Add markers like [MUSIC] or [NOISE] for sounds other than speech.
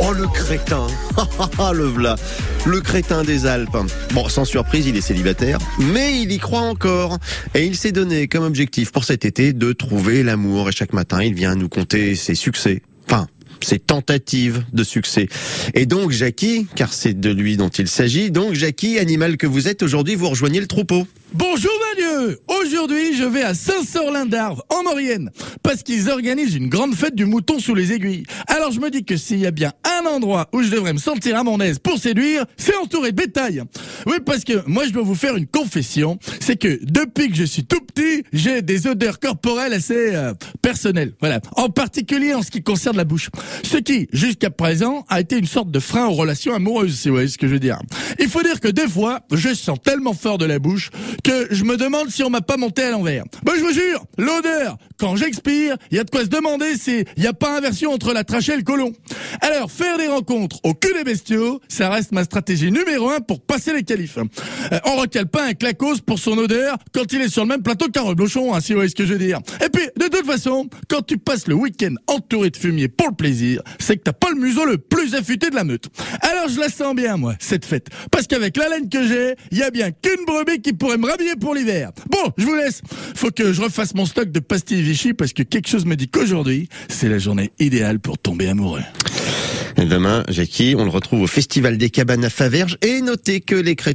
Oh le crétin [LAUGHS] Le v'là Le crétin des Alpes Bon, sans surprise, il est célibataire, mais il y croit encore. Et il s'est donné comme objectif pour cet été de trouver l'amour. Et chaque matin, il vient nous conter ses succès. Enfin, ses tentatives de succès. Et donc, Jackie, car c'est de lui dont il s'agit, donc Jackie, animal que vous êtes, aujourd'hui, vous rejoignez le troupeau. Bonjour Manu Aujourd'hui, je vais à Saint-Sorlin-d'Arve, en Maurienne, parce qu'ils organisent une grande fête du mouton sous les aiguilles. Alors je me dis que s'il y a bien un endroit où je devrais me sentir à mon aise pour séduire, c'est entouré de bétail. Oui, parce que moi je dois vous faire une confession, c'est que depuis que je suis tout petit, j'ai des odeurs corporelles assez euh, personnelles. Voilà, en particulier en ce qui concerne la bouche. Ce qui, jusqu'à présent, a été une sorte de frein aux relations amoureuses, si vous voyez ce que je veux dire. Il faut dire que des fois, je sens tellement fort de la bouche que je me demande si on m'a pas monté à l'envers. Ben, je vous jure, l'odeur, quand j'expire, il y a de quoi se demander s'il n'y a pas inversion entre la trachée et le côlon. Alors, faire des rencontres au cul des bestiaux, ça reste ma stratégie numéro un pour passer les qualifs. Euh, on recale pas un clacos pour son odeur quand il est sur le même plateau qu'un reblochon, hein, si vous voyez ce que je veux dire. Et puis, de toute façon, quand tu passes le week-end entouré de fumier pour le plaisir, c'est que t'as pas le museau le plus affûté de la meute. Alors, je la sens bien, moi, cette fête. Parce qu'avec la laine que j'ai, il y a bien qu'une brebis qui pourrait me rhabiller pour l'hiver. Bon, je vous laisse. Faut que je refasse mon stock de pastilles Vichy parce que quelque chose me dit qu'aujourd'hui, c'est la journée idéale pour tomber amoureux. Et demain, Jackie, on le retrouve au Festival des Cabanes à Faverges et notez que les crétins